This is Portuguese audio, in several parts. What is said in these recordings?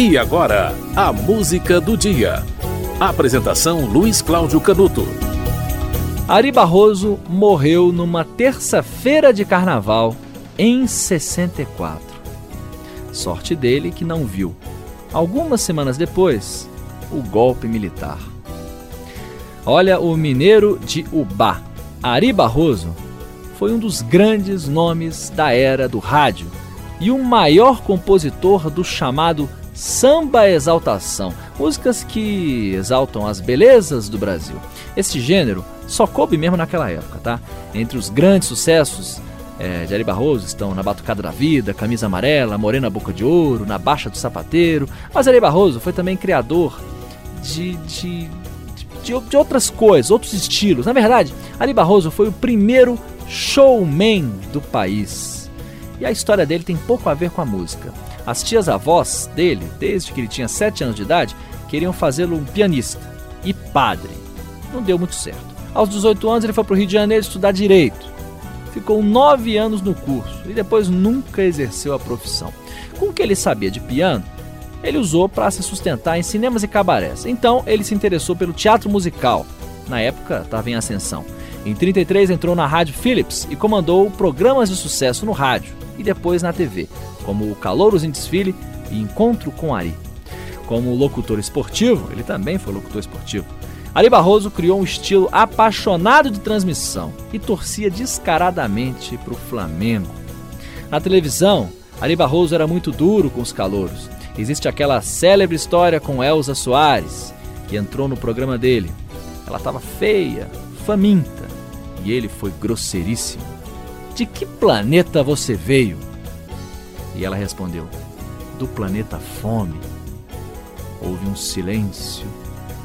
E agora, a música do dia. Apresentação Luiz Cláudio Canuto. Ari Barroso morreu numa terça-feira de carnaval em 64. Sorte dele que não viu, algumas semanas depois, o golpe militar. Olha, o mineiro de Ubá, Ari Barroso, foi um dos grandes nomes da era do rádio e o maior compositor do chamado samba exaltação, músicas que exaltam as belezas do Brasil. Esse gênero só coube mesmo naquela época, tá? Entre os grandes sucessos é, de Ari Barroso estão Na Batucada da Vida, Camisa Amarela, Morena Boca de Ouro, Na Baixa do Sapateiro. Mas Ari Barroso foi também criador de, de, de, de outras coisas, outros estilos. Na verdade, Ari Barroso foi o primeiro showman do país. E a história dele tem pouco a ver com a música. As tias-avós dele, desde que ele tinha 7 anos de idade, queriam fazê-lo um pianista e padre. Não deu muito certo. Aos 18 anos, ele foi para o Rio de Janeiro estudar direito. Ficou nove anos no curso e depois nunca exerceu a profissão. Com o que ele sabia de piano, ele usou para se sustentar em cinemas e cabarés. Então, ele se interessou pelo teatro musical. Na época, estava em ascensão. Em 33 entrou na Rádio Philips e comandou programas de sucesso no rádio e depois na TV, como o Calouros em Desfile e Encontro com Ari. Como locutor esportivo, ele também foi locutor esportivo. Ari Barroso criou um estilo apaixonado de transmissão e torcia descaradamente para o Flamengo. Na televisão, Ari Barroso era muito duro com os calouros. Existe aquela célebre história com Elza Soares, que entrou no programa dele. Ela estava feia, faminta, e ele foi grosseiríssimo. De que planeta você veio? E ela respondeu: Do planeta Fome. Houve um silêncio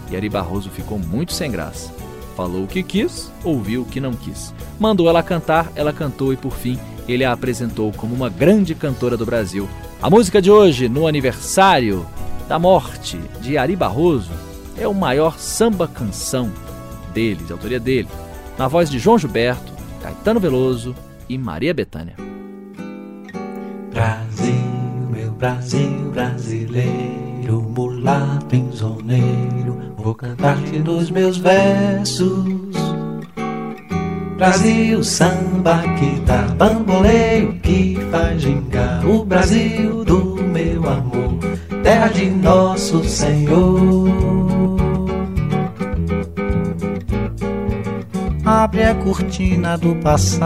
e Ari Barroso ficou muito sem graça. Falou o que quis, ouviu o que não quis. Mandou ela cantar, ela cantou e por fim ele a apresentou como uma grande cantora do Brasil. A música de hoje, no aniversário da morte de Ari Barroso, é o maior samba canção dele, de autoria dele, na voz de João Gilberto, Caetano Veloso e Maria Bethânia. Brasil, meu Brasil brasileiro, mulato insoneiro, vou cantar-te nos meus versos. Brasil, samba que dá bamboleio, que faz gingar o Brasil do meu amor, terra de nosso Senhor. Abre a cortina do passado,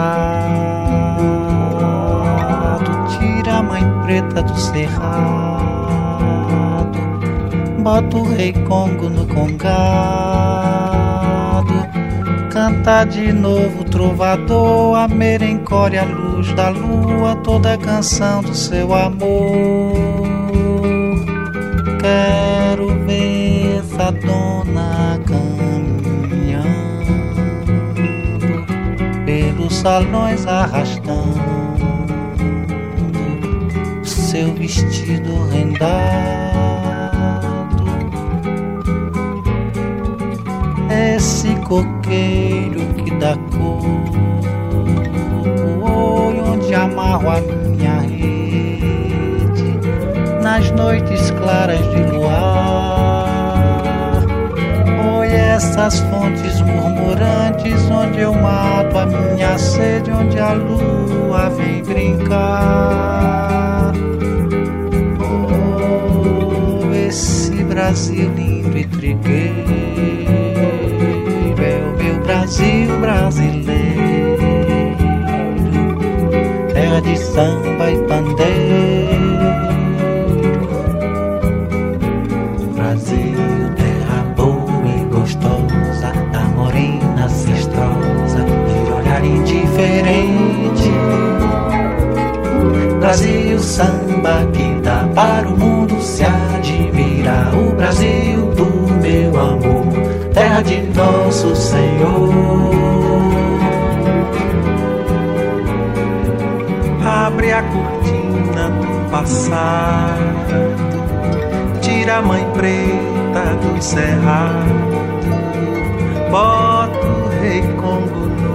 tira a mãe preta do cerrado, bota o rei Congo no congado, canta de novo trovador, a merencória, a luz da lua, toda a canção do seu amor. Salões arrastando seu vestido rendado. Esse coqueiro que dá cor, onde amarro a minha rede? Nas noites claras de luar. Essas fontes murmurantes onde eu a minha sede, onde a lua vem brincar. Oh, esse Brasil lindo e trigueiro é o meu Brasil brasileiro, terra de samba e pandeiro. Brasil, samba que dá para o mundo se admirar. O Brasil do meu amor, terra de nosso Senhor. Abre a cortina do passado, tira a mãe preta do cerrado, bota o rei Congo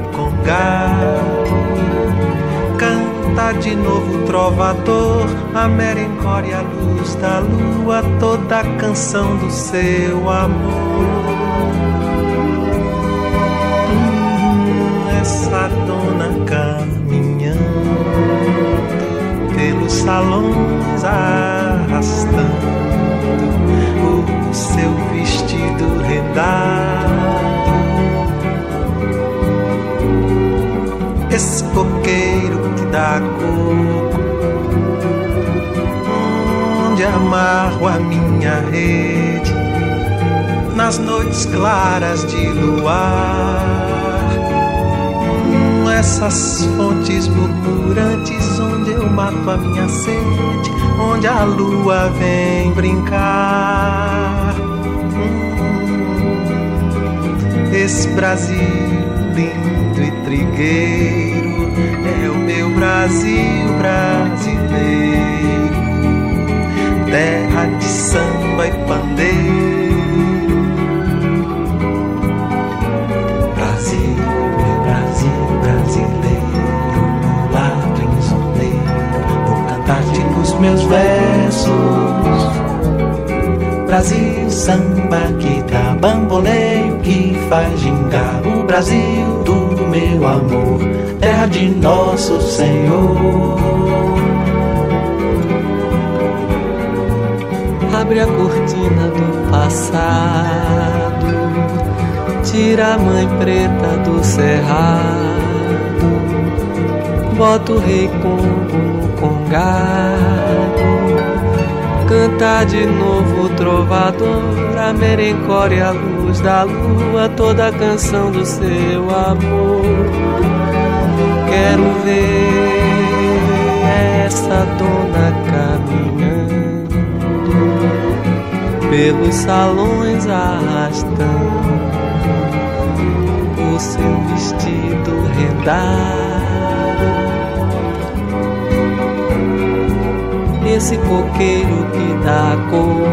Canta de novo trovador, a merencória, a luz da lua, toda a canção do seu amor. Hum, essa dona caminhando pelos salões arrastando o seu vestido rendado. Dá coco, onde amarro a minha rede nas noites claras de luar. Hum, essas fontes murmurantes onde eu mato a minha sede, onde a lua vem brincar. Hum, esse Brasil lindo e trigueiro é o Brasil brasileiro, terra de Brasil, samba que dá bamboleio, que faz gingar o Brasil do meu amor, terra de nosso Senhor. Abre a cortina do passado, tira a mãe preta do cerrado, bota o rei Congo no congado canta de novo o trovador, a merencória, a luz da lua, toda a canção do seu amor. Quero ver essa dona caminhando pelos salões arrastando o seu vestido rendado. Esse coqueiro que dá cor,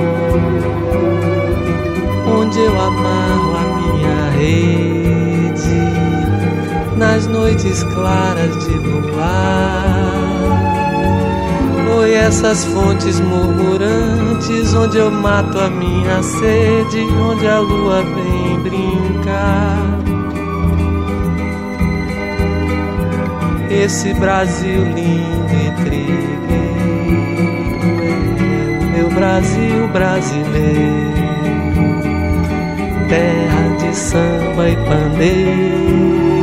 onde eu amarro a minha rede nas noites claras de luar. Oi, essas fontes murmurantes, onde eu mato a minha sede, onde a lua vem brincar. Esse Brasil lindo e trigueiro Brasil brasileiro, terra de samba e pandeiro.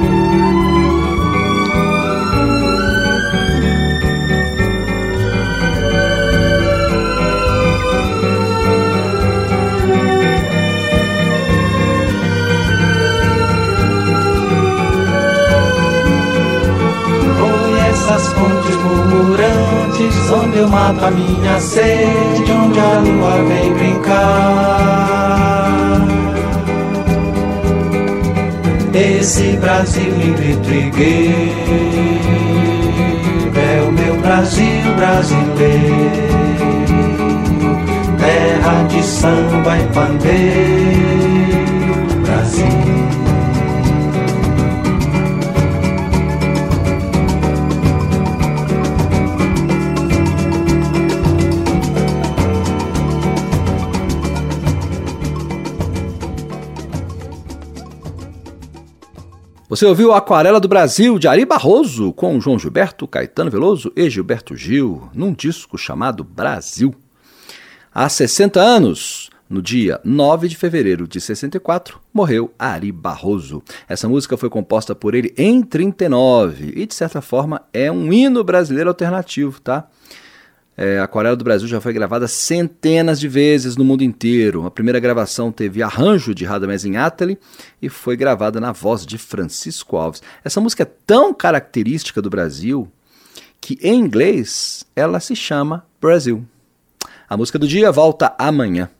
Murmurantes Onde eu mato a minha sede Onde a lua vem brincar. Esse Brasil lindo e trigueiro É o meu Brasil brasileiro. Terra de samba e pandeiro Você ouviu Aquarela do Brasil de Ari Barroso com João Gilberto, Caetano Veloso e Gilberto Gil, num disco chamado Brasil. Há 60 anos, no dia 9 de fevereiro de 64, morreu Ari Barroso. Essa música foi composta por ele em 39 e, de certa forma, é um hino brasileiro alternativo, tá? É, Aquarela do Brasil já foi gravada centenas de vezes no mundo inteiro. A primeira gravação teve arranjo de Radamés Inátali e foi gravada na voz de Francisco Alves. Essa música é tão característica do Brasil que em inglês ela se chama Brasil. A música do dia volta amanhã.